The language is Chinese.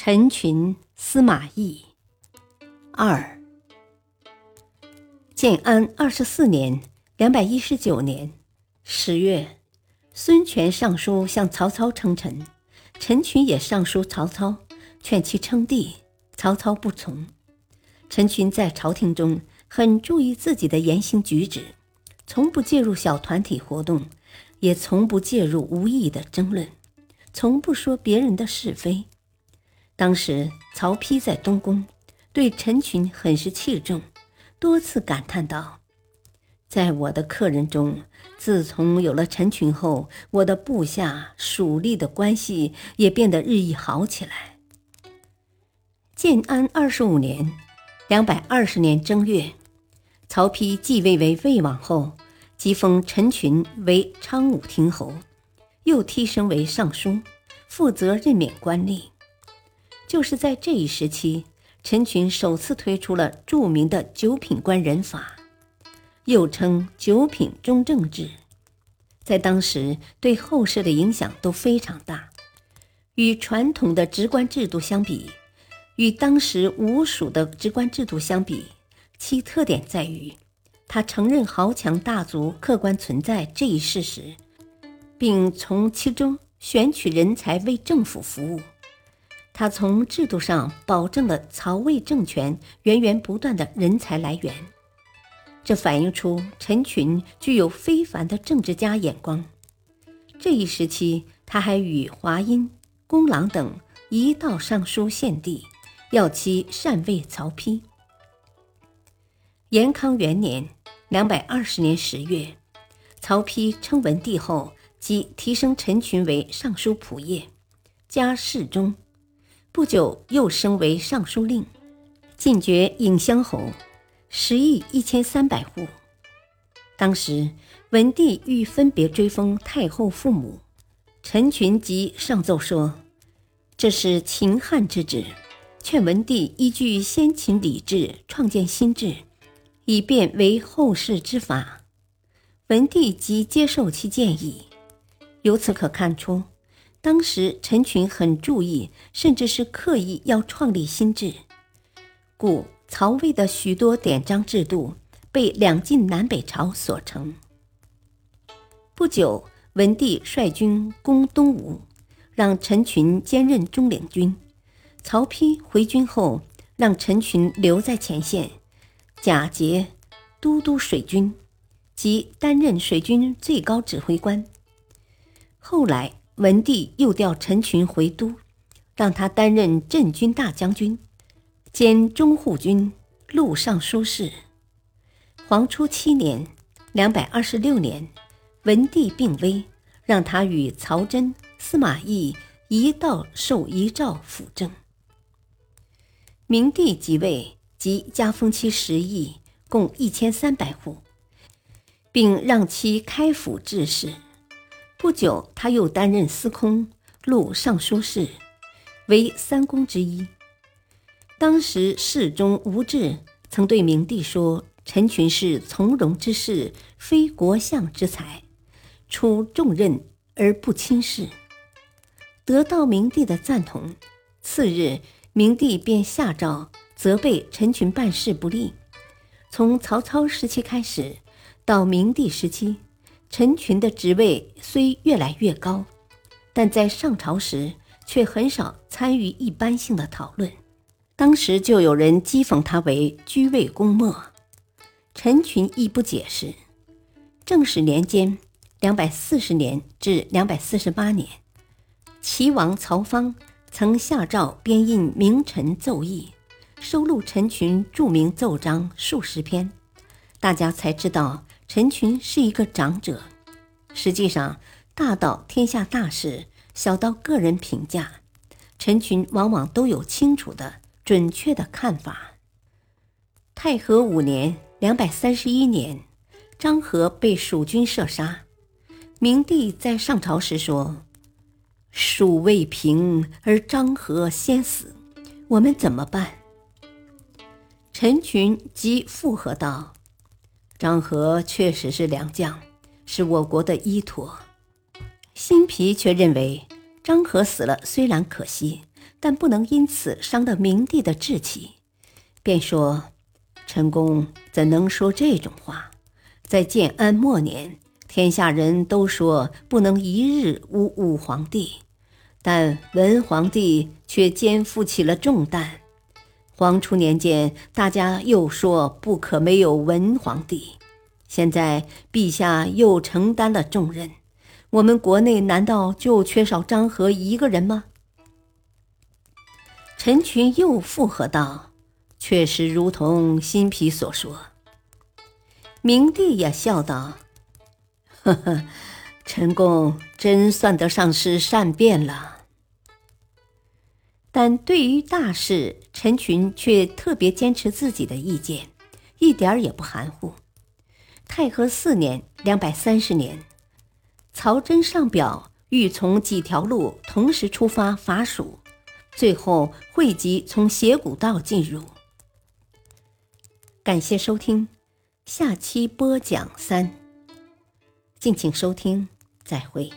陈群。司马懿，二。建安二十四年（两百一十九年）十月，孙权上书向曹操称臣，陈群也上书曹操，劝其称帝。曹操不从。陈群在朝廷中很注意自己的言行举止，从不介入小团体活动，也从不介入无意的争论，从不说别人的是非。当时曹丕在东宫，对陈群很是器重，多次感叹道：“在我的客人中，自从有了陈群后，我的部下属吏的关系也变得日益好起来。”建安二十五年（两百二十年正月），曹丕继位为魏王后，即封陈群为昌武亭侯，又提升为尚书，负责任免官吏。就是在这一时期，陈群首次推出了著名的九品官人法，又称九品中正制，在当时对后世的影响都非常大。与传统的职官制度相比，与当时吴蜀的职官制度相比，其特点在于，他承认豪强大族客观存在这一事实，并从其中选取人才为政府服务。他从制度上保证了曹魏政权源源不断的人才来源，这反映出陈群具有非凡的政治家眼光。这一时期，他还与华阴、公郎等一道上书献帝，要其禅位曹丕。延康元年（两百二十年十月），曹丕称文帝后，即提升陈群为尚书仆射，加侍中。不久，又升为尚书令，进爵颍乡侯，食邑一千三百户。当时，文帝欲分别追封太后父母，陈群即上奏说：“这是秦汉之制，劝文帝依据先秦礼制创建新制，以便为后世之法。”文帝即接受其建议。由此可看出。当时陈群很注意，甚至是刻意要创立新制，故曹魏的许多典章制度被两晋南北朝所成。不久，文帝率军攻东吴，让陈群兼任中领军。曹丕回军后，让陈群留在前线，假节都督水军，即担任水军最高指挥官。后来。文帝又调陈群回都，让他担任镇军大将军，兼中护军、录尚书事。黄初七年（两百二十六年），文帝病危，让他与曹真、司马懿一道受遗诏辅政。明帝即位，即加封其十邑，共一千三百户，并让其开府治事。不久，他又担任司空、录尚书事，为三公之一。当时侍中吴质曾对明帝说：“陈群是从容之士，非国相之才，出重任而不轻视。”得到明帝的赞同。次日，明帝便下诏责备陈群办事不力。从曹操时期开始，到明帝时期。陈群的职位虽越来越高，但在上朝时却很少参与一般性的讨论。当时就有人讥讽他为居位公莫。陈群亦不解释。正始年间（两百四十年至两百四十八年），齐王曹芳曾下诏编印名臣奏议，收录陈群著名奏章数十篇，大家才知道。陈群是一个长者，实际上，大到天下大事，小到个人评价，陈群往往都有清楚的、准确的看法。太和五年（两百三十一年），张合被蜀军射杀。明帝在上朝时说：“蜀未平，而张合先死，我们怎么办？”陈群即附和道：“张合确实是良将，是我国的依托。”辛毗却认为。张合死了，虽然可惜，但不能因此伤了明帝的志气，便说：“陈公怎能说这种话？在建安末年，天下人都说不能一日无武皇帝，但文皇帝却肩负起了重担。黄初年间，大家又说不可没有文皇帝，现在陛下又承担了重任。”我们国内难道就缺少张和一个人吗？陈群又附和道：“确实如同新皮所说。”明帝也笑道：“呵呵，陈公真算得上是善变了。”但对于大事，陈群却特别坚持自己的意见，一点儿也不含糊。太和四年（两百三十年）。曹真上表，欲从几条路同时出发伐蜀，最后汇集从斜谷道进入。感谢收听，下期播讲三。敬请收听，再会。